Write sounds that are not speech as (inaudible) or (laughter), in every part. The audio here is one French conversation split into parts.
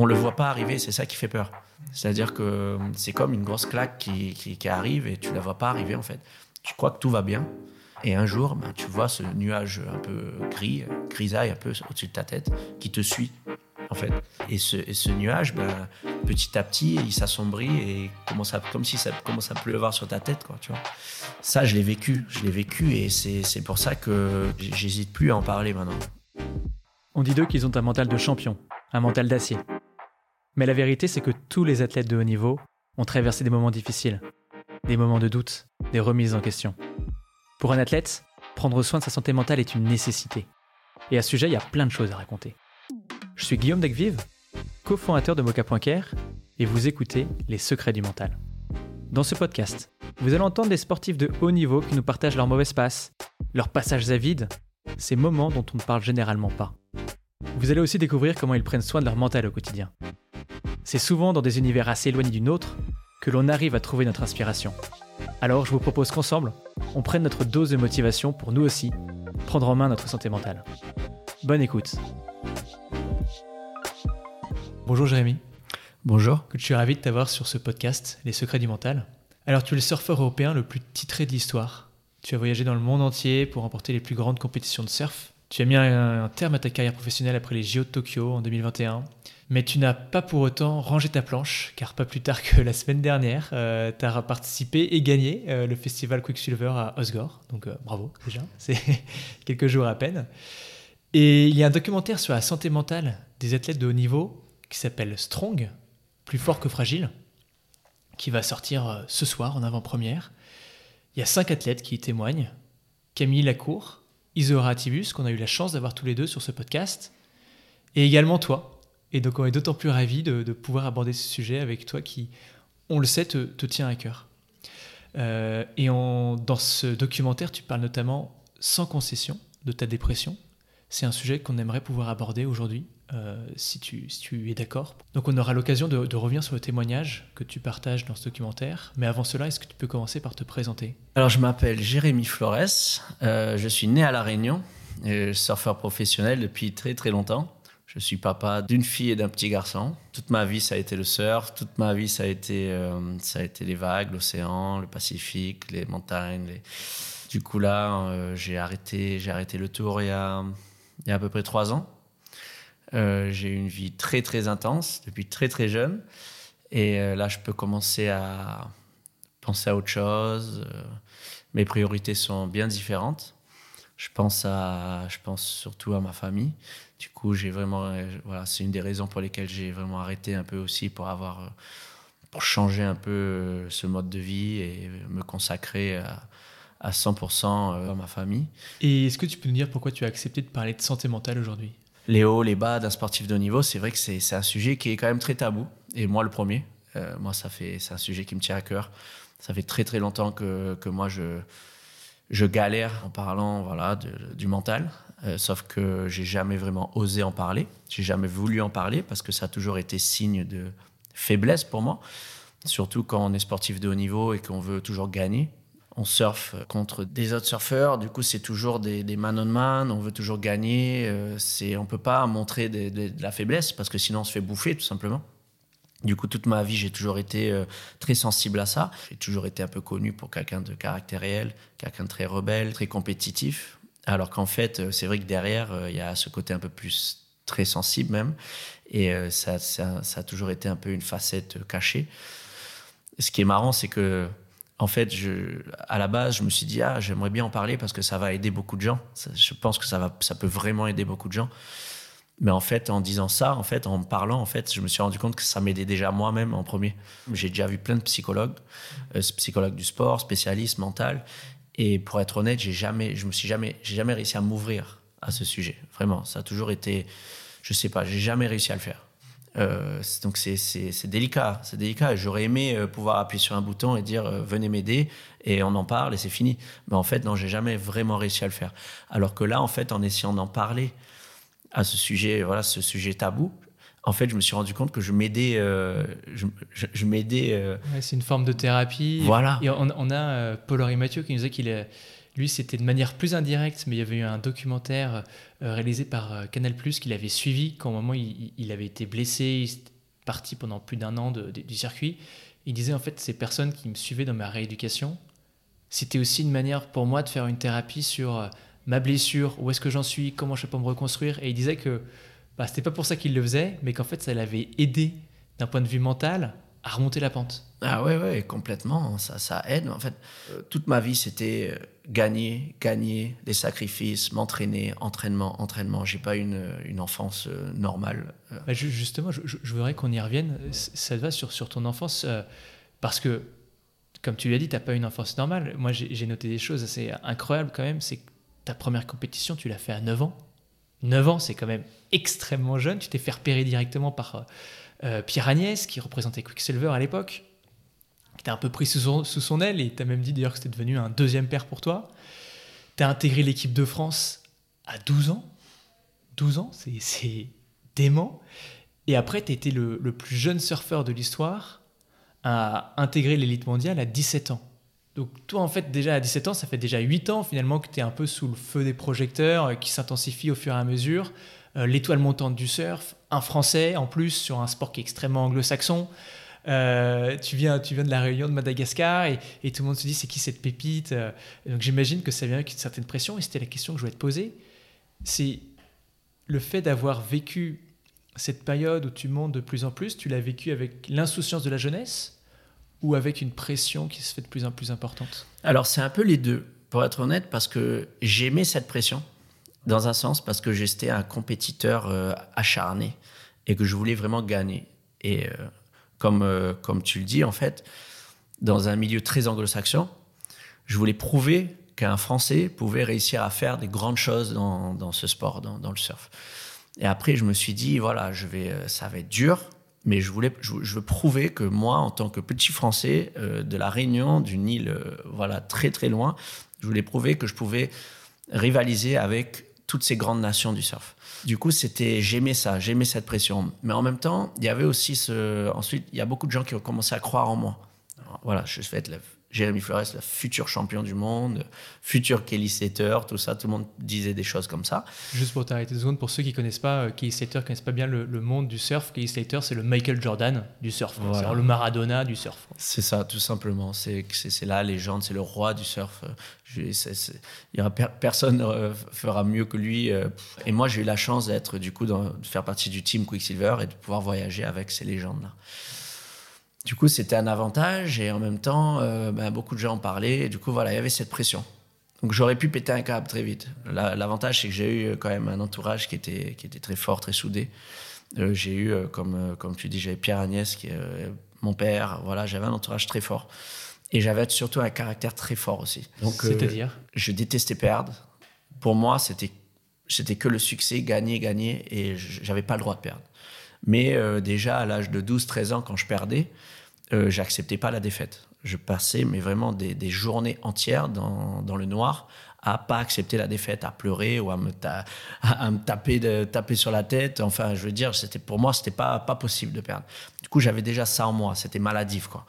on le voit pas arriver, c'est ça qui fait peur. C'est-à-dire que c'est comme une grosse claque qui, qui, arrive et tu la vois pas arriver en fait. Tu crois que tout va bien et un jour, ben, tu vois ce nuage un peu gris, grisaille un peu au-dessus de ta tête qui te suit en fait. Et ce, et ce nuage, ben, petit à petit, il s'assombrit et commence à, comme si ça commence à pleuvoir sur ta tête, quoi, tu vois. Ça, je l'ai vécu, je l'ai vécu et c'est pour ça que j'hésite plus à en parler maintenant. On dit d'eux qu'ils ont un mental de champion, un mental d'acier. Mais la vérité, c'est que tous les athlètes de haut niveau ont traversé des moments difficiles, des moments de doute, des remises en question. Pour un athlète, prendre soin de sa santé mentale est une nécessité. Et à ce sujet, il y a plein de choses à raconter. Je suis Guillaume Dagvive, cofondateur de Mocha.care, et vous écoutez Les secrets du mental. Dans ce podcast, vous allez entendre des sportifs de haut niveau qui nous partagent leurs mauvaises passes, leurs passages à vide, ces moments dont on ne parle généralement pas. Vous allez aussi découvrir comment ils prennent soin de leur mental au quotidien. C'est souvent dans des univers assez éloignés du nôtre que l'on arrive à trouver notre inspiration. Alors je vous propose qu'ensemble, on prenne notre dose de motivation pour nous aussi prendre en main notre santé mentale. Bonne écoute. Bonjour Jérémy. Bonjour. Je suis ravi de t'avoir sur ce podcast, Les secrets du mental. Alors tu es le surfeur européen le plus titré de l'histoire. Tu as voyagé dans le monde entier pour remporter les plus grandes compétitions de surf. Tu as mis un, terme à ta carrière professionnelle après les JO de Tokyo en 2021. Mais tu n'as pas pour autant rangé ta planche, car pas plus tard que la semaine dernière, euh, tu as participé et gagné euh, le festival Quicksilver à Osgore. Donc euh, bravo déjà, (laughs) c'est quelques jours à peine. Et il y a un documentaire sur la santé mentale des athlètes de haut niveau qui s'appelle Strong, plus fort que fragile, qui va sortir ce soir en avant-première. Il y a cinq athlètes qui y témoignent. Camille Lacour, Isora Atibus, qu'on a eu la chance d'avoir tous les deux sur ce podcast, et également toi, et donc on est d'autant plus ravis de, pouvoir aborder ce sujet avec toi qui, on le sait, te, tient à cœur. Euh, et dans ce documentaire, tu parles notamment sans concession de ta dépression. C'est un sujet qu'on aimerait pouvoir aborder aujourd'hui, euh, si, tu, es d'accord. Donc on aura l'occasion de, revenir sur le témoignage que tu partages dans ce documentaire. Mais avant cela, est-ce que tu peux commencer par te présenter? Alors je m'appelle Jérémy Flores, euh, je suis né à La Réunion, surfeur professionnel depuis très très longtemps. Je suis papa d'une fille et d'un petit garçon. Toute ma vie, ça a été le surf. Toute ma vie, ça a été, euh, ça a été les vagues, l'océan, le Pacifique, les montagnes. Du coup, là, euh, j'ai arrêté, j'ai arrêté le tour il y, a, il y a à peu près trois ans. Euh, j'ai eu une vie très, très intense depuis très, très jeune. Et là, je peux commencer à penser à autre chose. mes priorités sont bien différentes. Je pense, à, je pense surtout à ma famille. Du coup, j'ai vraiment, euh, voilà, c'est une des raisons pour lesquelles j'ai vraiment arrêté un peu aussi pour avoir, euh, pour changer un peu euh, ce mode de vie et me consacrer à, à 100% à ma famille. Et est-ce que tu peux nous dire pourquoi tu as accepté de parler de santé mentale aujourd'hui? Les hauts, les bas d'un sportif de haut niveau, c'est vrai que c'est un sujet qui est quand même très tabou. Et moi, le premier. moi, ça fait, c'est un sujet qui me tient à cœur. Ça fait très très longtemps que, que moi je, je galère en parlant voilà du mental. Euh, sauf que j'ai jamais vraiment osé en parler. J'ai jamais voulu en parler parce que ça a toujours été signe de faiblesse pour moi. Surtout quand on est sportif de haut niveau et qu'on veut toujours gagner. On surfe contre des autres surfeurs, du coup c'est toujours des, man on man, on veut toujours gagner. Euh, c'est, on peut pas montrer de la faiblesse parce que sinon on se fait bouffer tout simplement. Du coup, toute ma vie, j'ai toujours été euh, très sensible à ça. J'ai toujours été un peu connu pour quelqu'un de caractériel, quelqu'un de très rebelle, très compétitif. Alors qu'en fait, euh, c'est vrai que derrière, euh, il y a ce côté un peu plus très sensible même. Et ça, a toujours été un peu une facette cachée. Ce qui est marrant, c'est que, en fait, à la base, je me suis dit, ah, j'aimerais bien en parler parce que ça va aider beaucoup de gens. je pense que ça, va, ça peut vraiment aider beaucoup de gens. Mais en fait, en disant ça, en fait, en parlant, en fait, je me suis rendu compte que ça m'aidait déjà moi-même en premier. J'ai déjà vu plein de psychologues, euh, psychologues du sport, spécialistes mental, et pour être honnête, j'ai jamais, je me suis jamais, j'ai jamais réussi à m'ouvrir à ce sujet. Vraiment, ça a toujours été, je sais pas, j'ai jamais réussi à le faire. Euh, donc c'est délicat, c'est délicat. J'aurais aimé euh, pouvoir appuyer sur un bouton et dire venez m'aider et on en parle et c'est fini. Mais en fait non, j'ai jamais vraiment réussi à le faire. Alors que là en fait en essayant d'en parler, à ce sujet, voilà, ce sujet tabou, en fait, je me suis rendu compte que je m'aidais. Euh, je, m'aidais. Euh, c'est une forme de thérapie. Voilà. Et on, a euh, Paul-Henri Mathieu qui nous disait qu'il Lui, c'était de manière plus indirecte, mais il y avait eu un documentaire euh, réalisé par Canal qu'il avait suivi quand au moment il, il avait été blessé, il était parti pendant plus d'un an de- de- du circuit. Il disait en fait, ces personnes qui me suivaient dans ma rééducation, c'était aussi une manière pour moi de faire une thérapie sur ma blessure, où est-ce que j'en suis, comment je peux me reconstruire. Et il disait que bah, c'était pas pour ça qu'il le faisait, mais qu'en fait, ça l'avait aidé d'un point de vue mental à remonter la pente. Ah ouais, ouais, complètement. Ça, ça aide. En fait, euh, toute ma vie, c'était euh, gagner, gagner, des sacrifices, m'entraîner, entraînement, entraînement. J'ai pas une, une enfance euh, normale. Euh, Bah, ju- justement, je, voudrais qu'on y revienne. Ça te va sur, sur ton enfance euh, Parce que, comme tu l'as dit, tu n'as pas une enfance normale. Moi, j'ai noté des choses assez incroyables quand même. C'est ta première compétition, tu l'as fait à 9 ans. 9 ans, c'est quand même extrêmement jeune. Tu t'es fait repérer directement par euh, euh, Pierre Agnès, qui représentait Quicksilver à l'époque, qui t'a un peu pris sous son, aile et tu as même dit d'ailleurs que c'était devenu un deuxième père pour toi. Tu as intégré l'équipe de France à 12 ans. 12 ans, c'est- dément. Et après, tu étais le, le plus jeune surfeur de l'histoire à intégrer l'élite mondiale à 17 ans. Donc toi, en fait, déjà à 17 ans, ça fait déjà 8 ans finalement que tu es un peu sous le feu des projecteurs, euh, qui s'intensifie au fur et à mesure. Euh, L'étoile montante du surf, un Français en plus sur un sport qui est extrêmement anglo-saxon. Euh, tu, viens, tu viens de la Réunion de Madagascar et, tout le monde se dit c'est qui cette pépite Donc j'imagine que ça vient avec une certaine pression et c'était la question que je voulais te poser. C'est le fait d'avoir vécu cette période où tu montes de plus en plus, tu l'as vécu avec l'insouciance de la jeunesse? Ou avec une pression qui se fait de plus en plus importante Alors, c'est un peu les deux, pour être honnête, parce que j'aimais cette pression, dans un sens, parce que j'étais un compétiteur euh, acharné et que je voulais vraiment gagner. Et euh, comme, euh, comme tu le dis, en fait, dans un milieu très anglo-saxon, je voulais prouver qu'un Français pouvait réussir à faire des grandes choses dans, dans ce sport, dans, dans le surf. Et après, je me suis dit, voilà, je vais, ça va être dur, mais je, voulais, je, veux prouver que moi, en tant que petit Français euh, de la Réunion, d'une île euh, voilà, très très loin, je voulais prouver que je pouvais rivaliser avec toutes ces grandes nations du surf. Du coup, c'était, j'aimais ça, j'aimais cette pression. Mais en même temps, il y avait aussi ce. Ensuite, il y a beaucoup de gens qui ont commencé à croire en moi. Voilà, je vais être Jérémy Flores, le futur champion du monde, futur Kelly Slater, tout ça, tout le monde disait des choses comme ça. Juste pour t'arrêter deux secondes, pour ceux qui connaissent pas, euh, Kelly Slater connaissent pas bien le, le monde du surf, Kelly Slater c'est le Michael Jordan du surf. Voilà. c'est le Maradona du surf. C'est ça, tout simplement. C'est la légende, c'est le roi du surf. Je- Il y aura per- personne euh, fera mieux que lui. euh. Et moi, j'ai eu la chance d'être du coup dans- de faire partie du team Quicksilver et de pouvoir voyager avec ces légendes-là. Du coup, c'était un avantage et en même temps, euh, ben, beaucoup de gens en parlaient. Et du coup, voilà, il y avait cette pression. Donc, j'aurais pu péter un câble très vite. La- L'avantage, c'est que j'ai eu quand même un entourage qui était, qui était très fort, très soudé. Euh, j'ai eu, euh, comme, euh, comme tu dis, j'avais Pierre Agnès, qui est euh, mon père. Voilà, j'avais un entourage très fort. Et j'avais surtout un caractère très fort aussi. Donc, euh, C'est-à-dire? je détestais perdre. Pour moi, c'était que le succès, gagner, gagner, et j'avais pas le droit de perdre. Mais euh, déjà à l'âge de 12-13 ans, quand je perdais, euh, j'acceptais pas la défaite. Je passais mais vraiment des, des journées entières dans, dans le noir à pas accepter la défaite, à pleurer ou à me, me taper, de, taper sur la tête. Enfin, je veux dire, c'était pour moi, c'était pas pas possible de perdre. Du coup, j'avais déjà ça en moi. C'était maladif, quoi.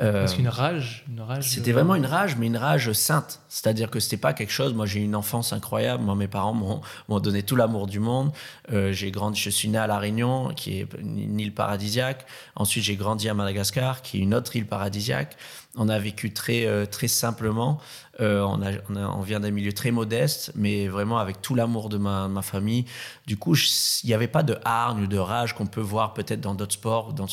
Euh, Parce qu'une rage, une rage. c'était vraiment une rage, mais une rage sainte. C'est-à-dire que c'était pas quelque chose. Moi, j'ai eu une enfance incroyable. Moi, mes parents m'ont m'ont donné tout l'amour du monde. Euh, j'ai grandi. Je suis né à la Réunion, qui est une île paradisiaque. Ensuite, j'ai grandi à Madagascar, qui est une autre île paradisiaque. On a vécu très euh, très simplement. Euh, on, vient d'un milieu très modeste, mais vraiment avec tout l'amour de ma, famille. Du coup, il n'y avait pas de hargne ou de rage qu'on peut voir peut-être dans d'autres sports, dans,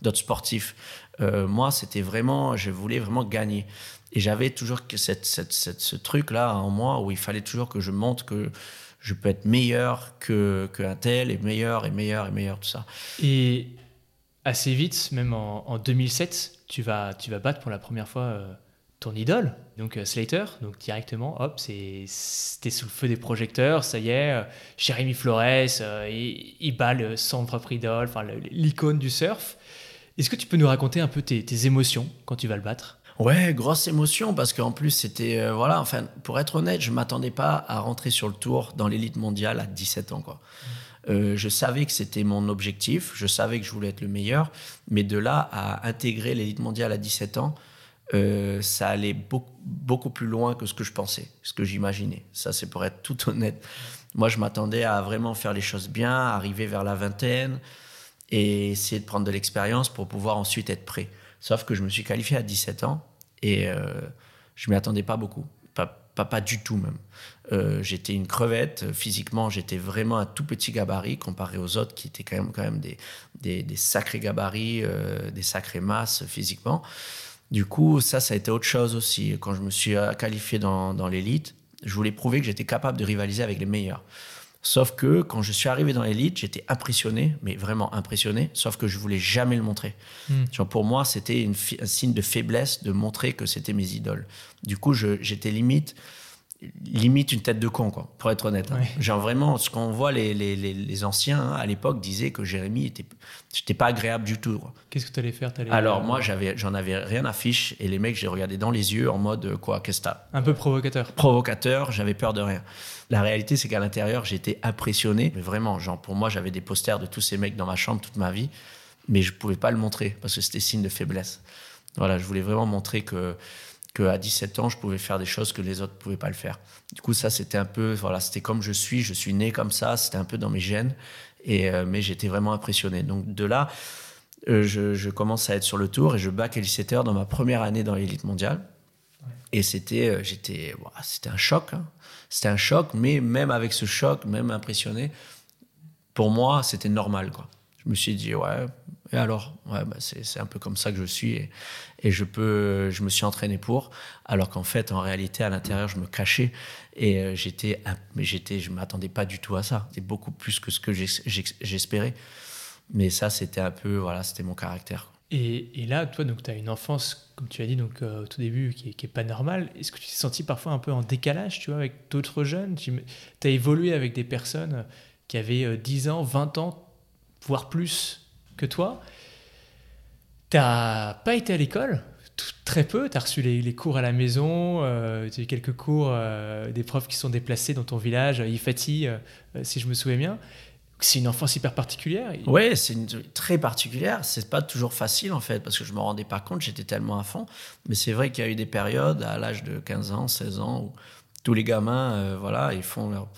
d'autres sportifs. Euh, moi, c'était vraiment, je voulais vraiment gagner. Et j'avais toujours que ce truc-là en moi où il fallait toujours que je montre que je peux être meilleur que qu'un tel, et meilleur, et meilleur, et meilleur, tout ça. Et assez vite, même en 2007, tu vas, tu vas battre pour la première fois euh, ton idole, donc euh, Slater. Donc directement, hop, c'est- c'était sous le feu des projecteurs, ça y est, euh, Jérémy Flores, euh, il, il bat le- son propre idole, enfin l'icône du surf. Est-ce que tu peux nous raconter un peu tes, tes émotions quand tu vas le battre? Ouais, grosse émotion parce qu'en plus c'était euh, voilà, enfin pour être honnête, je m'attendais pas à rentrer sur le tour dans l'élite mondiale à 17 ans quoi. Euh, je savais que c'était mon objectif, je savais que je voulais être le meilleur, mais de là à intégrer l'élite mondiale à 17 ans, euh, ça allait beaucoup, plus loin que ce que je pensais, ce que j'imaginais. Ça, c'est pour être tout honnête. Moi, je m'attendais à vraiment faire les choses bien, arriver vers la vingtaine et essayer de prendre de l'expérience pour pouvoir ensuite être prêt. Sauf que je me suis qualifié à 17 ans et euh, je m'y attendais pas beaucoup, pas, pas, du tout même. Euh, j'étais une crevette, physiquement j'étais vraiment un tout petit gabarit comparé aux autres qui étaient quand même, quand même des, des, sacrés gabarits, euh, des sacrées masses physiquement. Du coup, ça, ça a été autre chose aussi. Quand je me suis euh, qualifié dans, dans l'élite, je voulais prouver que j'étais capable de rivaliser avec les meilleurs. Sauf que quand je suis arrivé dans l'élite, j'étais impressionné, mais vraiment impressionné, sauf que je voulais jamais le montrer. Mm. Genre pour moi, c'était un signe de faiblesse de montrer que c'était mes idoles. Du coup, j'étais limite, limite une tête de con, quoi, pour être honnête. hein. Genre vraiment, ce qu'on voit, les, les, les, les anciens hein, à l'époque disaient que Jérémy était, j'étais pas agréable du tout. Qu'est-ce que tu allais faire T'allais, Alors euh, moi, j'avais, j'en avais rien à fiche, et les mecs, j'ai regardé dans les yeux en mode euh, quoi, qu'est-ce que t'as? Un peu provocateur. provocateur, j'avais peur de rien. La réalité, c'est qu'à l'intérieur, j'étais impressionné. Mais vraiment, genre, pour moi, j'avais des posters de tous ces mecs dans ma chambre toute ma vie, mais je pouvais pas le montrer parce que c'était signe de faiblesse. Voilà, je voulais vraiment montrer que, que à 17 ans, je pouvais faire des choses que les autres pouvaient pas le faire. Du coup, ça, c'était un peu, voilà, c'était comme je suis, je suis né comme ça, c'était un peu dans mes gènes, et, euh, mais j'étais vraiment impressionné. Donc de là, euh, je, je commence à être sur le tour et je back Elite dans ma première année dans l'élite mondiale. Et c'était, euh, j'étais, ouah, c'était un choc. hein. C'était un choc, mais même avec ce choc, même impressionné, pour moi, c'était normal, quoi. Je me suis dit, ouais, et alors ouais, bah, c'est, un peu comme ça que je suis et, et je, peux, je me suis entraîné pour, alors qu'en fait, en réalité, à l'intérieur, je me cachais et euh, j'étais, j'étais, je m'attendais pas du tout à ça. C'était beaucoup plus que ce que j'espérais. Mais ça, c'était un peu, voilà, c'était mon caractère. Et, et là, toi, donc, tu as une enfance, comme tu as dit donc, euh, au tout début, qui est, qui est pas normale. Est-ce que tu t'es senti parfois un peu en décalage tu vois, avec d'autres jeunes? Tu as évolué avec des personnes qui avaient euh, 10 ans, 20 ans, voire plus? Que toi. Tu n'as pas été à l'école Très peu, tu as reçu les, cours à la maison, euh, tu as eu quelques cours, euh, des profs qui sont déplacés dans ton village, euh, Ifati, euh, si je me souviens bien. C'est une enfance hyper particulière. Ouais, c'est une très particulière. C'est pas toujours facile en fait, parce que je me rendais pas compte, j'étais tellement à fond. Mais c'est vrai qu'il y a eu des périodes à l'âge de 15 ans, 16 ans, où tous les gamins, voilà, ils font leur-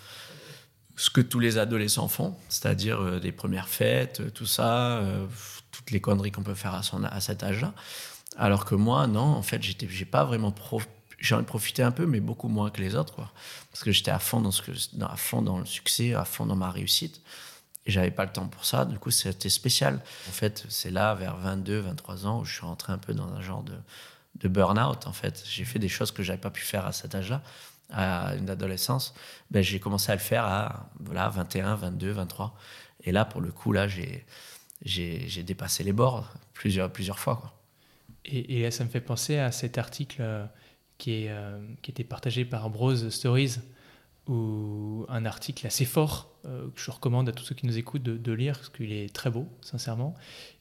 ce que tous les adolescents font, c'est-à-dire euh, des premières fêtes, euh, tout ça, euh, toutes les conneries qu'on peut faire à, cet âge-là. Alors que moi, non, en fait, j'ai pas vraiment pro- J'en ai profité un peu, mais beaucoup moins que les autres, quoi. Parce que j'étais à fond dans ce que, à fond dans le succès, à fond dans ma réussite. Et j'avais pas le temps pour ça. Du coup, c'était spécial. En fait, c'est là, vers 22, 23 ans, où je suis rentré un peu dans un genre de, de burn-out, en fait. J'ai fait des choses que j'avais pas pu faire à cet âge-là, à une adolescence. Ben, j'ai commencé à le faire à voilà, 21, 22, 23. Et là, pour le coup, là, j'ai, j'ai, j'ai dépassé les bords plusieurs, plusieurs fois, quoi. Et, et ça me fait penser à cet article euh, qui, est, euh, qui était partagé par Ambrose Stories, ou un article assez fort euh, que je recommande à tous ceux qui nous écoutent de, de lire, parce qu'il est très beau, sincèrement.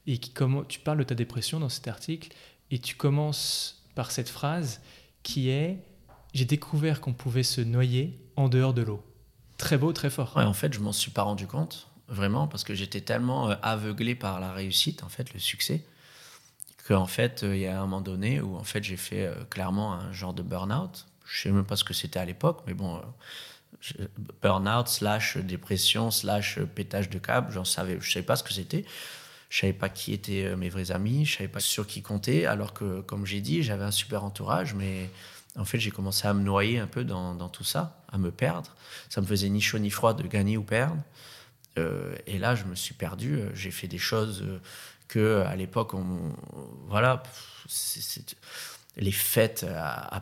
Et qui comment tu parles de ta dépression dans cet article, et tu commences par cette phrase qui est J'ai découvert qu'on pouvait se noyer en dehors de l'eau. Très beau, très fort. Ouais, en fait, je m'en suis pas rendu compte, vraiment, parce que j'étais tellement euh, aveuglé par la réussite, en fait, le succès, qu'en fait, euh, il y a un moment donné où, en fait, j'ai fait euh, clairement un genre de burn-out. Je sais même pas ce que c'était à l'époque, mais bon, euh, burn-out slash dépression slash pétage de câble, j'en savais, je savais pas ce que c'était. Je savais pas qui étaient mes vrais amis, je savais pas sur qui compter, alors que, comme j'ai dit, j'avais un super entourage, mais en fait, j'ai commencé à me noyer un peu dans, tout ça, à me perdre. Ça me faisait ni chaud ni froid de gagner ou perdre. Euh, et là, je me suis perdu. Euh, J'ai fait des choses euh, que, à l'époque, on, voilà, les fêtes, a,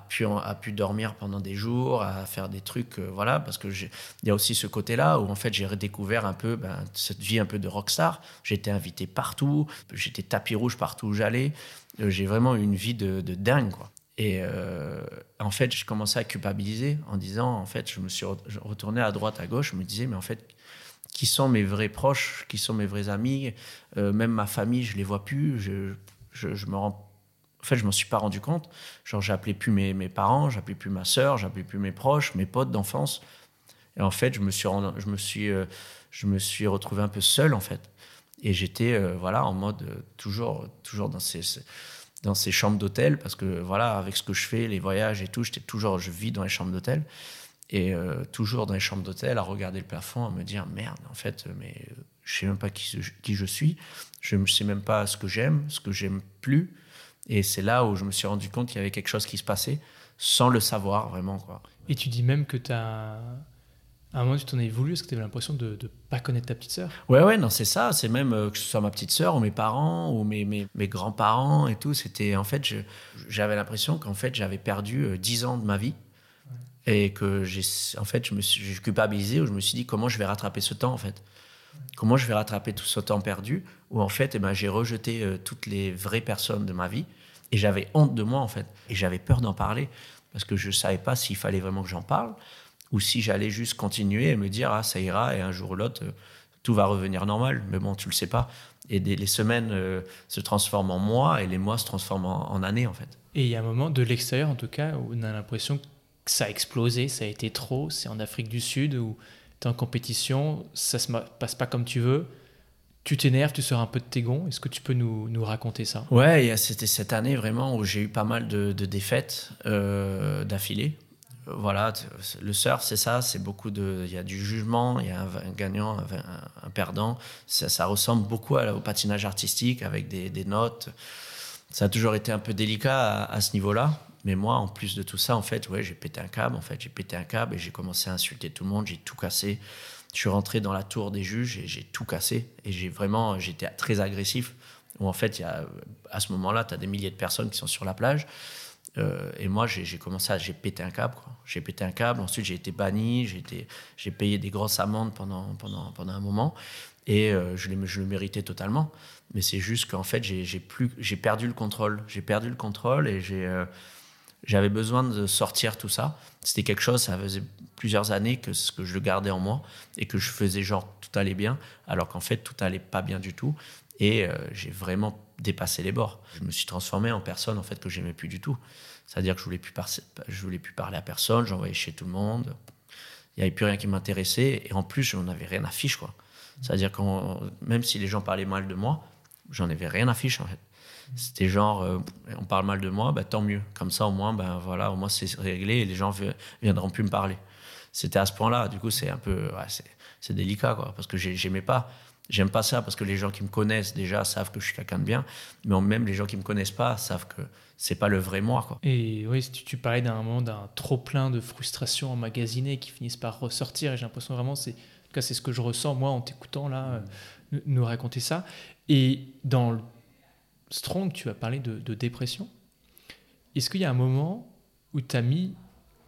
pu, dormir pendant des jours, à faire des trucs, voilà, parce que il y a aussi ce côté-là où en fait j'ai redécouvert un peu ben, cette vie un peu de rockstar. J'étais invité partout, j'étais tapis rouge partout où j'allais. J'ai vraiment eu une vie de, de dingue, quoi. Et euh, en fait, je commençais à culpabiliser en disant, en fait, je me suis retourné à droite, à gauche, je me disais, mais en fait, qui sont mes vrais proches, qui sont mes vrais amis, Euh, même ma famille, je les vois plus, je, je, me rends en fait, je m'en suis pas rendu compte. Genre, j'appelais plus mes, mes parents, j'appelais plus ma sœur, j'appelais plus mes proches, mes potes d'enfance. Et en fait, je me suis, rend- je me suis, euh, je me suis retrouvé un peu seul, en fait. Et j'étais, voilà, en mode toujours, toujours dans ces- dans ces chambres d'hôtel parce que voilà, avec ce que je fais, les voyages et tout, j'étais toujours, je vis dans les chambres d'hôtel et euh, toujours dans les chambres d'hôtel à regarder le plafond, à me dire merde, en fait, mais euh, je sais même pas qui, qui je suis, je ne sais même pas ce que j'aime, ce que j'aime plus. Et c'est là où je me suis rendu compte qu'il y avait quelque chose qui se passait sans le savoir vraiment. Quoi. Et tu dis même que tu as. À un moment, tu t'en es voulu parce que tu avais l'impression de ne pas connaître ta petite sœur? Ouais, ouais, non, c'est ça. C'est même euh, que ce soit ma petite sœur ou mes parents ou mes, mes, mes grands-parents et tout. C'était en fait, j'avais l'impression qu'en fait, j'avais perdu 10 ans de ma vie et que j'ai en fait je me suis culpabilisé où je me suis dit comment je vais rattraper ce temps en fait? Comment je vais rattraper tout ce temps perdu où en fait eh ben, j'ai rejeté euh, toutes les vraies personnes de ma vie et j'avais honte de moi en fait et j'avais peur d'en parler parce que je savais pas s'il fallait vraiment que j'en parle ou si j'allais juste continuer et me dire ah ça ira et un jour ou l'autre euh, tout va revenir normal mais bon tu le sais pas et les semaines euh, se transforment en mois et les mois se transforment en, en années en fait et il y a un moment de l'extérieur en tout cas où on a l'impression ça a explosé, ça a été trop. C'est en Afrique du Sud où tu es en compétition, ça se passe pas comme tu veux. Tu t'énerves, tu sors un peu de tes gonds. Est-ce que tu peux nous, nous raconter ça? Ouais, c'était cette année vraiment où j'ai eu pas mal de, défaites euh, d'affilée. Voilà, le surf, c'est ça, c'est beaucoup de. Il y a du jugement, il y a un, gagnant, un, perdant. Ça, ressemble beaucoup au patinage artistique avec des, notes. Ça a toujours été un peu délicat à ce niveau-là. Mais moi, en plus de tout ça, en fait, ouais, j'ai pété un câble. En fait, j'ai pété un câble et j'ai commencé à insulter tout le monde. J'ai tout cassé. Je suis rentré dans la tour des juges et j'ai tout cassé. Et j'ai vraiment, j'étais très agressif. Où en fait, à ce moment-là, tu as des milliers de personnes qui sont sur la plage. Euh, et moi, j'ai commencé à, j'ai pété un câble. J'ai pété un câble. Ensuite, j'ai été banni. J'ai payé des grosses amendes pendant, pendant, pendant un moment. Et euh, je, je le méritais totalement. Mais c'est juste qu'en fait, j'ai perdu le contrôle. J'ai perdu le contrôle et j'ai euh, j'avais besoin de sortir tout ça. C'était quelque chose, ça faisait plusieurs années que, que je le gardais en moi et que je faisais genre tout allait bien, alors qu'en fait tout allait pas bien du tout. Et euh, j'ai vraiment dépassé les bords. Je me suis transformé en personne en fait que j'aimais plus du tout. C'est-à-dire que je voulais plus voulais plus parler à personne, j'envoyais chez tout le monde. Il n'y avait plus rien qui m'intéressait et en plus je n'en avais rien à fiche quoi. C'est-à-dire que même si les gens parlaient mal de moi, j'en avais rien à fiche en fait. C'était genre, euh, on parle mal de moi, bah, tant mieux. Comme ça, au moins, ben, voilà, au moins c'est réglé et les gens viendront plus me parler. C'était à ce point-là. Du coup, c'est un peu, c'est délicat, quoi, parce que j'aimais pas. J'aime pas ça parce que les gens qui me connaissent déjà savent que je suis quelqu'un de bien, mais même les gens qui me connaissent pas savent que c'est pas le vrai moi. Quoi. Et oui, tu, tu parlais d'un moment d'un trop plein de frustration emmagasinée qui finissent par ressortir. Et j'ai l'impression vraiment, c'est, en tout cas, c'est ce que je ressens moi en t'écoutant là, euh, nous raconter ça. Et dans le Strong, tu as parlé de, dépression. Est-ce qu'il y a un moment où tu as mis.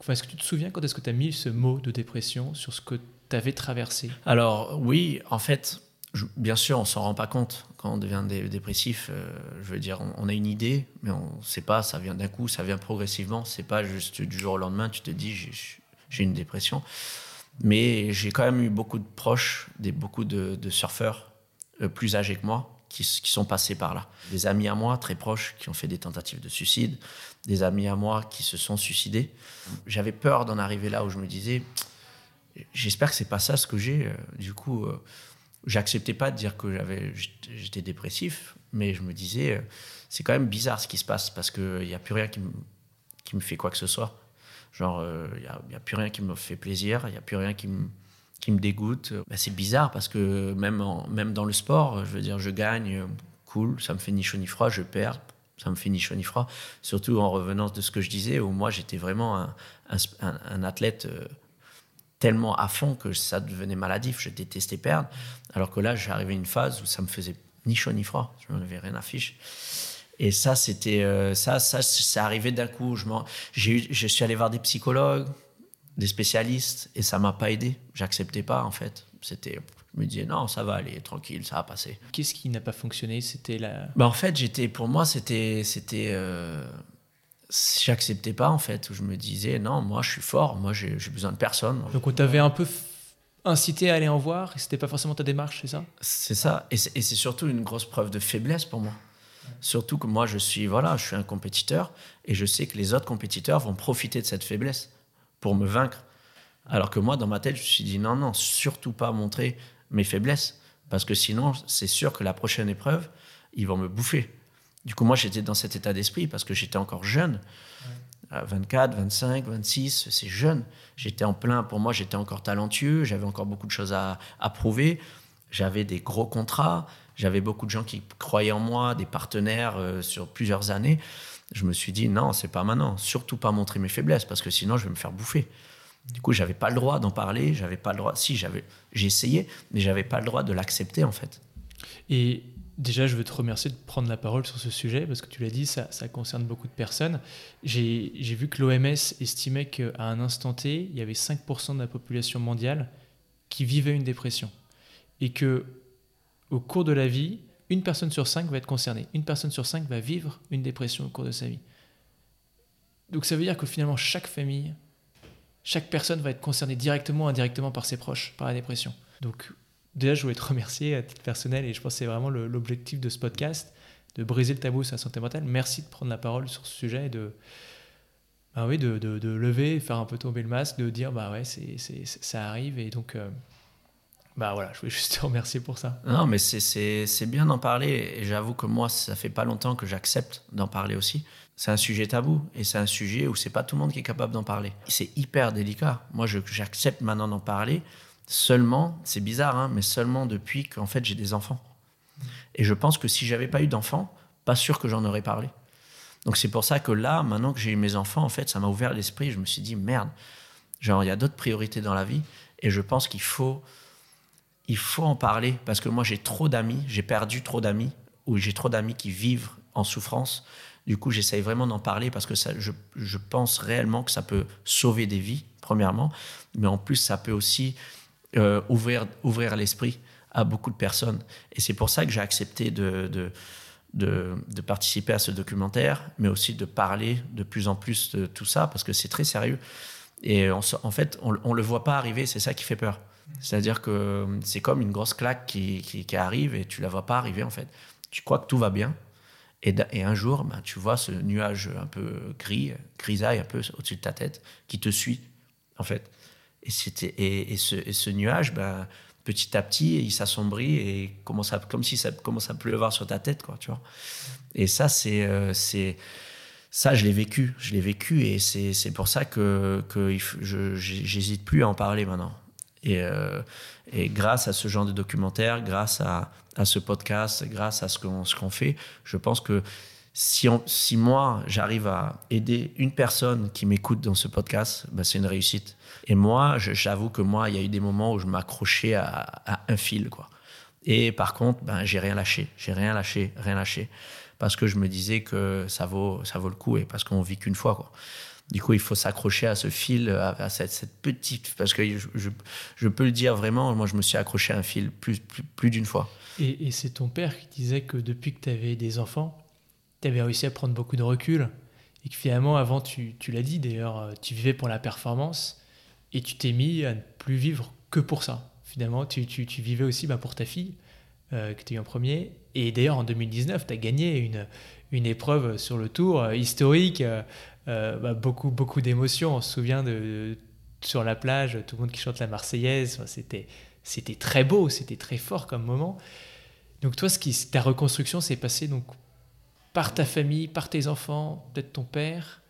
Enfin, est-ce que tu te souviens quand est-ce que tu as mis ce mot de dépression sur ce que tu avais traversé? Alors, oui, en fait, bien sûr, on s'en rend pas compte quand on devient dépressif. Euh, je veux dire, on, a une idée, mais on ne sait pas, ça vient d'un coup, ça vient progressivement. C'est pas juste du jour au lendemain, tu te dis, j'ai une dépression. Mais j'ai quand même eu beaucoup de proches, beaucoup de, surfeurs euh, plus âgés que moi, qui, sont passés par là. Des amis à moi très proches qui ont fait des tentatives de suicide, des amis à moi qui se sont suicidés. J'avais peur d'en arriver là où je me disais, j'espère que c'est pas ça ce que j'ai. Euh, du coup, j'acceptais pas de dire que j'avais, j'étais dépressif, mais je me disais, euh, c'est quand même bizarre ce qui se passe parce qu'il n'y a plus rien qui me, qui me fait quoi que ce soit. Genre, il n'y a, a, plus rien qui me fait plaisir, il n'y a plus rien qui me qui me dégoûte. Bah, c'est bizarre parce que même, même dans le sport, je veux dire, je gagne, cool, ça me fait ni chaud ni froid, je perds, ça me fait ni chaud ni froid. Surtout en revenant de ce que je disais, où moi j'étais vraiment un, un, athlète euh, tellement à fond que ça devenait maladif, je détestais perdre. Alors que là, j'arrivais à une phase où ça me faisait ni chaud ni froid, je n'en avais rien à fiche. Et ça, c'était euh, ça, ça, ça arrivait d'un coup. Je, eu, je suis allé voir des psychologues, des spécialistes et ça m'a pas aidé. J'acceptais pas en fait. C'était, je me disais non, ça va aller, tranquille, ça va passer. Qu'est-ce qui n'a pas fonctionné? C'était la. Bah en fait, j'étais, pour moi, c'était, c'était, euh, j'acceptais pas en fait. Où je me disais non, moi je suis fort, moi j'ai, besoin de personne. Donc on t'avait un peu incité à aller en voir et c'était pas forcément ta démarche, c'est ça? C'est ça, et c'est, surtout une grosse preuve de faiblesse pour moi. Surtout que moi je suis voilà, je suis un compétiteur et je sais que les autres compétiteurs vont profiter de cette faiblesse pour me vaincre. Alors que moi, dans ma tête, je me suis dit non, non, surtout pas montrer mes faiblesses. Parce que sinon, c'est sûr que la prochaine épreuve, ils vont me bouffer. Du coup, moi, j'étais dans cet état d'esprit parce que j'étais encore jeune. À 24, 25, 26, c'est jeune. J'étais en plein, pour moi, j'étais encore talentueux, j'avais encore beaucoup de choses à, à prouver. J'avais des gros contrats, j'avais beaucoup de gens qui croyaient en moi, des partenaires euh, sur plusieurs années. Je me suis dit, non, c'est pas maintenant. Surtout pas montrer mes faiblesses parce que sinon, je vais me faire bouffer. Du coup, j'avais pas le droit d'en parler, j'avais pas le droit. Si, j'avais, j'ai essayé, mais j'avais pas le droit de l'accepter en fait. Et déjà, je veux te remercier de prendre la parole sur ce sujet parce que tu l'as dit, ça, concerne beaucoup de personnes. J'ai, j'ai vu que l'OMS estimait qu'à un instant T, il y avait 5% de la population mondiale qui vivait une dépression et que au cours de la vie, une personne sur cinq va être concernée. Une personne sur cinq va vivre une dépression au cours de sa vie. Donc ça veut dire que finalement, chaque famille, chaque personne va être concernée directement ou indirectement par ses proches, par la dépression. Donc déjà, je voulais te remercier à titre personnel et je pense que c'est vraiment l'objectif de ce podcast, de briser le tabou sur la santé mentale. Merci de prendre la parole sur ce sujet et de, bah oui, de, lever, faire un peu tomber le masque, de dire bah ouais, c'est, ça arrive et donc... Euh, bah voilà, je voulais (laughs) juste te remercier pour ça. Non, mais c'est bien d'en parler. Et j'avoue que moi, ça fait pas longtemps que j'accepte d'en parler aussi. C'est un sujet tabou et c'est un sujet où c'est pas tout le monde qui est capable d'en parler. C'est hyper délicat. Moi, j'accepte maintenant d'en parler seulement, c'est bizarre, hein, mais seulement depuis qu'en fait j'ai des enfants. Et je pense que si j'avais pas eu d'enfants, pas sûr que j'en aurais parlé. Donc c'est pour ça que là, maintenant que j'ai eu mes enfants, en fait, ça m'a ouvert l'esprit. Je me suis dit merde, genre il y a d'autres priorités dans la vie et je pense qu'il faut il faut en parler parce que moi j'ai trop d'amis, j'ai perdu trop d'amis ou j'ai trop d'amis qui vivent en souffrance. Du coup, j'essaye vraiment d'en parler parce que ça, je, je, pense réellement que ça peut sauver des vies, premièrement, mais en plus, ça peut aussi euh, ouvrir, ouvrir l'esprit à beaucoup de personnes. Et c'est pour ça que j'ai accepté de, de, de, participer à ce documentaire, mais aussi de parler de plus en plus de tout ça parce que c'est très sérieux. Et en fait, on ne le voit pas arriver, c'est ça qui fait peur. C'est-à-dire que c'est comme une grosse claque qui, qui, arrive et tu la vois pas arriver en fait. Tu crois que tout va bien et, et un jour, ben, tu vois ce nuage un peu gris, grisaille un peu au-dessus de ta tête qui te suit en fait. Et, c'était, et, ce, et ce, nuage, ben, petit à petit, il s'assombrit et commence à, comme si ça commence à pleuvoir sur ta tête, quoi, tu vois. Et ça, c'est, euh, ça, je l'ai vécu, je l'ai vécu et c'est, c'est pour ça que, que je, j'hésite plus à en parler maintenant. Et, euh, et, grâce à ce genre de documentaire, grâce à, à ce podcast, grâce à ce qu'on ce qu'on fait, je pense que si, on, si moi, j'arrive à aider une personne qui m'écoute dans ce podcast, ben c'est une réussite. Et moi, j'avoue que moi, il y a eu des moments où je m'accrochais à, un fil. quoi. Et par contre, ben, j'ai rien lâché. J'ai rien lâché, rien lâché. Parce que je me disais que ça vaut, ça vaut le coup et parce qu'on vit qu'une fois. Quoi. Du coup, il faut s'accrocher à ce fil, à, cette, petite. Parce que je, je, peux le dire vraiment, moi, je me suis accroché à un fil plus, plus, d'une fois. Et, c'est ton père qui disait que depuis que tu avais des enfants, tu avais réussi à prendre beaucoup de recul. Et que finalement, avant, tu, tu l'as dit d'ailleurs, tu vivais pour la performance et tu t'es mis à ne plus vivre que pour ça. Finalement, tu, tu, tu vivais aussi bah, pour ta fille, euh, que tu as eu en premier. Et d'ailleurs, en 2019, tu as gagné une, une épreuve sur le tour euh, historique. Euh, euh, bah, beaucoup, beaucoup d'émotions. On se souvient de, sur la plage, tout le monde qui chante la Marseillaise. c'était, c'était très beau, c'était très fort comme moment. Donc toi, ce qui, ta reconstruction s'est passée donc par ta famille, par tes enfants, peut-être ton père.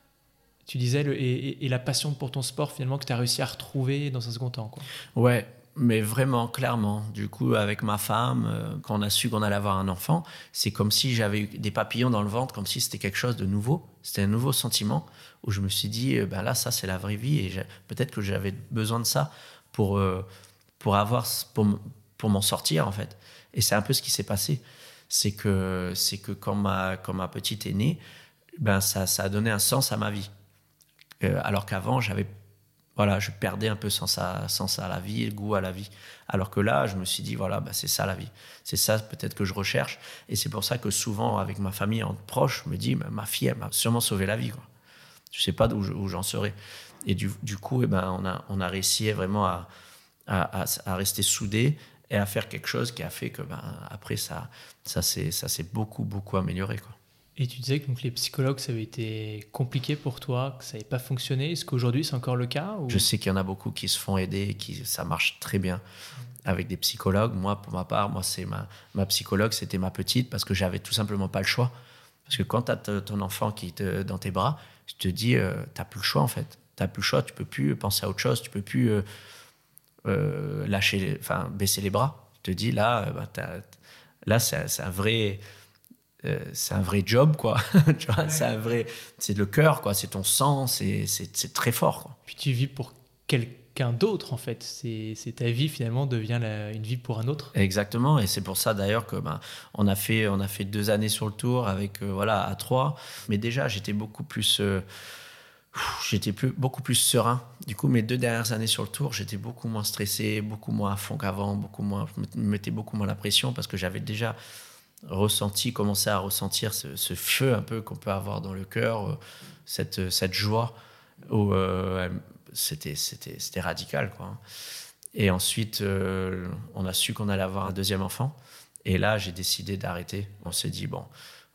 Tu disais, le, et, la passion pour ton sport finalement que tu as réussi à retrouver dans un second temps. Quoi. Ouais, mais vraiment, clairement. Du coup, avec ma femme, euh, quand on a su qu'on allait avoir un enfant, c'est comme si j'avais eu des papillons dans le ventre, comme si c'était quelque chose de nouveau. C'était un nouveau sentiment où je me suis dit, ben là, ça, c'est la vraie vie. Et peut-être que j'avais besoin de ça pour, euh, pour, avoir, pour m'en sortir, en fait. Et c'est un peu ce qui s'est passé. C'est que, c'est que quand, ma, ma petite est née, ben ça, ça a donné un sens à ma vie. alors qu'avant, j'avais voilà, je perdais un peu sans ça, sans ça la vie, le goût à la vie. Alors que là, je me suis dit, voilà, bah, c'est ça la vie. C'est ça peut-être que je recherche. Et c'est pour ça que souvent, avec ma famille en proche, je me dis, ma fille, elle m'a sûrement sauvé la vie. Quoi. Je sais pas où j'en serais. Et du, du coup, eh ben, on, a, on a réussi vraiment à, à, à, rester soudés et à faire quelque chose qui a fait que ben, après, ça, ça s'est beaucoup, beaucoup amélioré. Quoi. Et tu disais que donc, les psychologues, ça avait été compliqué pour toi, que ça n'avait pas fonctionné. Est-ce qu'aujourd'hui, c'est encore le cas Je sais qu'il y en a beaucoup qui se font aider et qui ça marche très bien avec des psychologues. Moi, pour ma part, moi, c'est ma, ma psychologue, c'était ma petite parce que j'avais tout simplement pas le choix. Parce que quand tu as ton enfant qui est dans tes bras, tu te dis, euh, tu n'as plus le choix en fait. Tu n'as plus le choix, tu peux plus penser à autre chose, tu peux plus euh, euh, lâcher, enfin baisser les bras. Tu te dis, là, bah, là c'est un vrai c'est un vrai job quoi (laughs) tu vois, c'est un vrai c'est le cœur quoi c'est ton sang c'est très fort quoi. puis tu vis pour quelqu'un qu'un d'autre en fait. C'est ta vie finalement devient une vie pour un autre. Exactement, et c'est pour ça d'ailleurs que ben, on a fait on a fait deux années sur le tour avec euh, voilà à trois, mais déjà j'étais beaucoup plus euh, j'étais plus beaucoup plus serein. Du coup, mes deux dernières années sur le tour, j'étais beaucoup moins stressé, beaucoup moins à fond qu'avant, beaucoup moins je me mettais beaucoup moins la pression parce que j'avais déjà ressenti, commencé à ressentir ce, feu un peu qu'on peut avoir dans le cœur, euh, cette, cette joie où, c'était, c'était, c'était radical. Quoi. Et ensuite, euh, on a su qu'on allait avoir un deuxième enfant. Et là, j'ai décidé d'arrêter. On s'est dit, bon,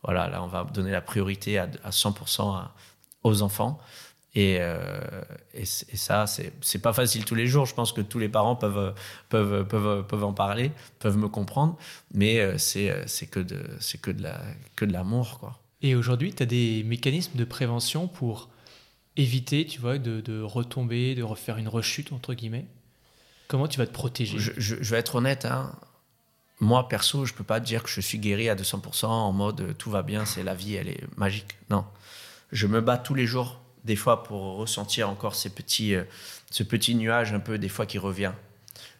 voilà, là, on va donner la priorité à, 100% aux enfants. Et, euh, et, ça, c'est, pas facile tous les jours. Je pense que tous les parents peuvent, peuvent, peuvent, peuvent en parler, peuvent me comprendre. Mais euh, c'est, c'est, que, de, que, de la, l'amour. Quoi. Et aujourd'hui, tu as des mécanismes de prévention pour éviter, tu vois, de, retomber, de refaire une rechute, entre guillemets? Comment tu vas te protéger? Je, vais être honnête, hein. moi, perso, je peux pas dire que je suis guéri à 200% en mode euh, tout va bien, c'est la vie, elle est magique. Non. Je me bats tous les jours, des fois, pour ressentir encore ces petits, euh, ce petit nuage un peu, des fois, qui revient.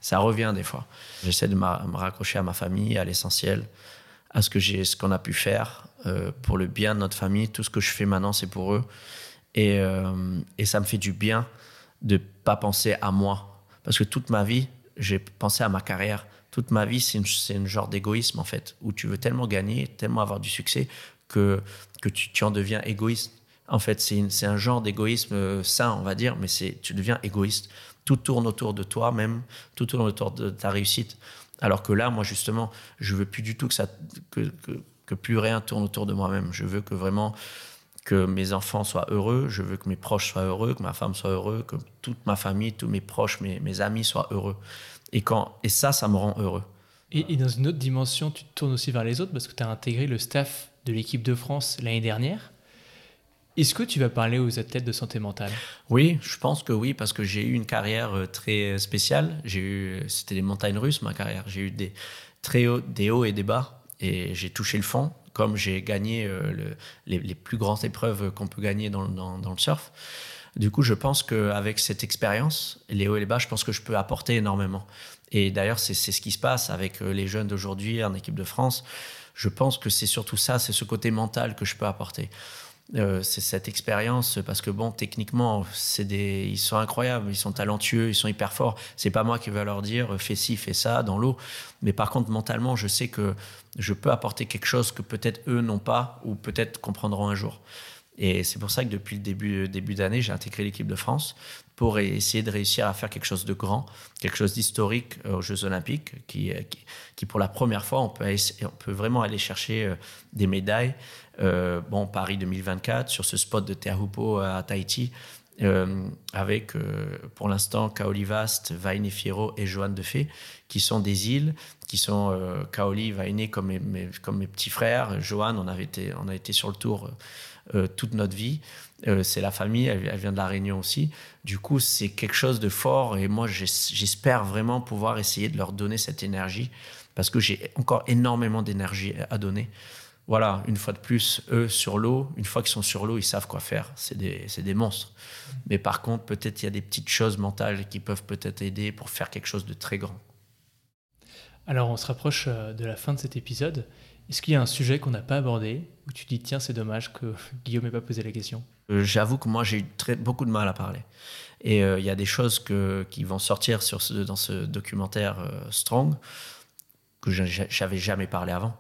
Ça revient des fois. J'essaie de me raccrocher à ma famille, à l'essentiel, à ce que j'ai, ce qu'on a pu faire euh, pour le bien de notre famille. Tout ce que je fais maintenant, c'est pour eux. Et, euh, et, ça me fait du bien de pas penser à moi. Parce que toute ma vie, j'ai pensé à ma carrière. Toute ma vie, c'est une, genre d'égoïsme, en fait, où tu veux tellement gagner, tellement avoir du succès, que, que tu en deviens égoïste. En fait, c'est un genre d'égoïsme euh, sain, on va dire, mais tu deviens égoïste. Tout tourne autour de toi même, tout tourne autour de ta réussite. Alors que là, moi, justement, je veux plus du tout que, plus rien tourne autour de moi-même. Je veux que vraiment que mes enfants soient heureux, je veux que mes proches soient heureux, que ma femme soit heureux, que toute ma famille, tous mes proches, mes, amis soient heureux. Et, quand, et ça, ça me rend heureux. Et, dans une autre dimension, tu te tournes aussi vers les autres parce que tu as intégré le staff de l'équipe de France l'année dernière. Est-ce que tu vas parler aux athlètes de santé mentale? Oui, je pense que oui, parce que j'ai eu une carrière euh, très spéciale. J'ai eu, c'était les montagnes russes, ma carrière. J'ai eu des, très hauts, des hauts et des bas, et j'ai touché le fond comme j'ai gagné euh, les, plus grandes épreuves qu'on peut gagner dans, le surf. Du coup, je pense qu'avec cette expérience, les hauts et les bas, je pense que je peux apporter énormément. Et d'ailleurs, c'est ce qui se passe avec euh, les jeunes d'aujourd'hui en équipe de France. Je pense que c'est surtout ça, c'est ce côté mental que je peux apporter. Euh, c'est cette expérience parce que bon techniquement c'est des ils sont incroyables ils sont talentueux ils sont hyper forts. C'est pas moi qui vais leur dire fais ci fais ça dans l'eau. Mais par contre mentalement je sais que je peux apporter quelque chose que peut-être eux n'ont pas ou peut-être comprendront un jour. Et c'est pour ça que depuis le début début d'année j'ai intégré l'équipe de France pour essayer de réussir à faire quelque chose de grand quelque chose d'historique aux Jeux Olympiques qui, qui, pour la première fois on peut on peut vraiment aller chercher euh, des médailles euh, bon, Paris 2024, sur ce spot de Teahupo à Tahiti, euh, avec euh, pour l'instant Kaoli Vast, Vaine Fierro et Joanne de Fé, qui sont des îles, qui sont Kaoli, Vaine comme mes, comme mes petits frères. Joanne, on, avait été, on a été sur le tour toute notre vie. c'est la famille, elle, vient de La Réunion aussi. Du coup, c'est quelque chose de fort et moi, j'espère vraiment pouvoir essayer de leur donner cette énergie parce que j'ai encore énormément d'énergie à donner voilà, une fois de plus, eux sur l'eau, une fois qu'ils sont sur l'eau, ils savent quoi faire. C'est des, des, monstres. Mais par contre, peut-être il y a des petites choses mentales qui peuvent peut-être aider pour faire quelque chose de très grand. Alors, on se rapproche euh, de la fin de cet épisode. Est-ce qu'il y a un sujet qu'on n'a pas abordé où tu dis tiens, c'est dommage que (laughs) Guillaume n'ait pas posé la question? Euh, J'avoue que moi, j'ai eu très, beaucoup de mal à parler. Et euh, il y a des choses que, qui vont sortir sur ce, dans ce documentaire Strong que j'avais jamais parlé avant.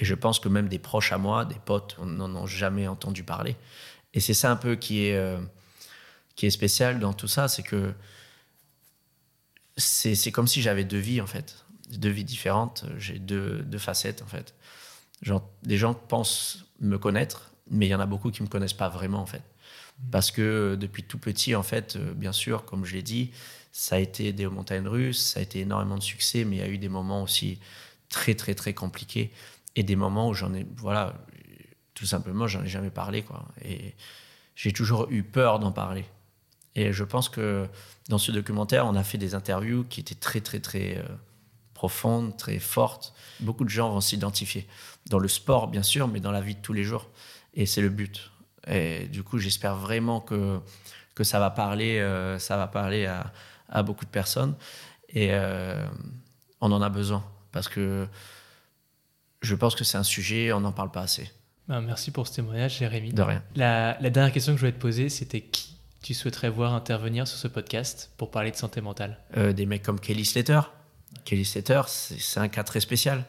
Et je pense que même des proches à moi, des potes, n'en ont jamais entendu parler. Et c'est ça un peu qui est, euh, qui est spécial dans tout ça, c'est que c'est comme si j'avais deux vies en fait, deux vies différentes. J'ai deux, deux, facettes en fait. Genre, des gens pensent me connaître, mais il y en a beaucoup qui me connaissent pas vraiment en fait. Parce que depuis tout petit, en fait, euh, bien sûr, comme je l'ai dit, ça a été des montagnes russes, ça a été énormément de succès, mais il y a eu des moments aussi très, très, très compliqués et des moments où j'en ai, voilà, tout simplement, j'en ai jamais parlé. Quoi. Et j'ai toujours eu peur d'en parler. Et je pense que dans ce documentaire, on a fait des interviews qui étaient très, très, très euh, profondes, très fortes. Beaucoup de gens vont s'identifier. Dans le sport, bien sûr, mais dans la vie de tous les jours. Et c'est le but. Et du coup, j'espère vraiment que, que ça va parler, euh, ça va parler à, à, beaucoup de personnes. Et euh, on en a besoin. Parce que je pense que c'est un sujet, on n'en parle pas assez. Ben, merci pour ce témoignage, Jérémy. De rien. La, la dernière question que je voulais te poser, c'était qui tu souhaiterais voir intervenir sur ce podcast pour parler de santé mentale? Euh, Des mecs comme Kelly Slater. Kelly Slater, c'est un cas très spécial.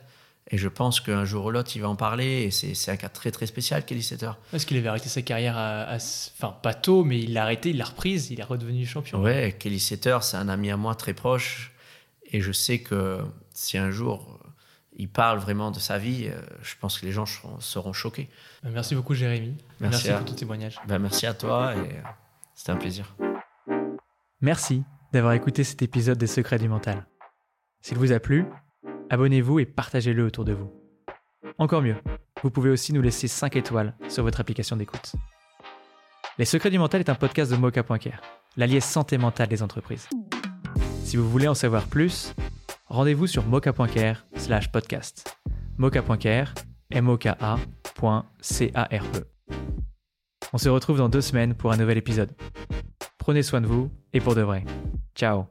Et je pense qu'un jour ou l'autre, il va en parler. Et c'est un cas très très spécial, Kelly Slater. Parce qu'il avait arrêté sa carrière, à, enfin pas tôt, mais il l'a arrêté, il l'a reprise, il est redevenu champion? Ouais, Kelly Slater, c'est un ami à moi très proche. Et je sais que si un jour il parle vraiment de sa vie, euh, je pense que les gens seront, choqués. Merci beaucoup, Jérémy. Merci, merci pour ton témoignage. Ben, merci à toi. Et... C'était un plaisir. Merci d'avoir écouté cet épisode des Secrets du Mental. S'il vous a plu, abonnez-vous et partagez-le autour de vous. Encore mieux, vous pouvez aussi nous laisser 5 étoiles sur votre application d'écoute. Les Secrets du Mental est un podcast de Mocha.care, l'allié santé mentale des entreprises. Si vous voulez en savoir plus, rendez-vous sur mocha.care slash podcast. mocha.care, m o k -A c a r -E. On se retrouve dans deux semaines pour un nouvel épisode. Prenez soin de vous et pour de vrai. Ciao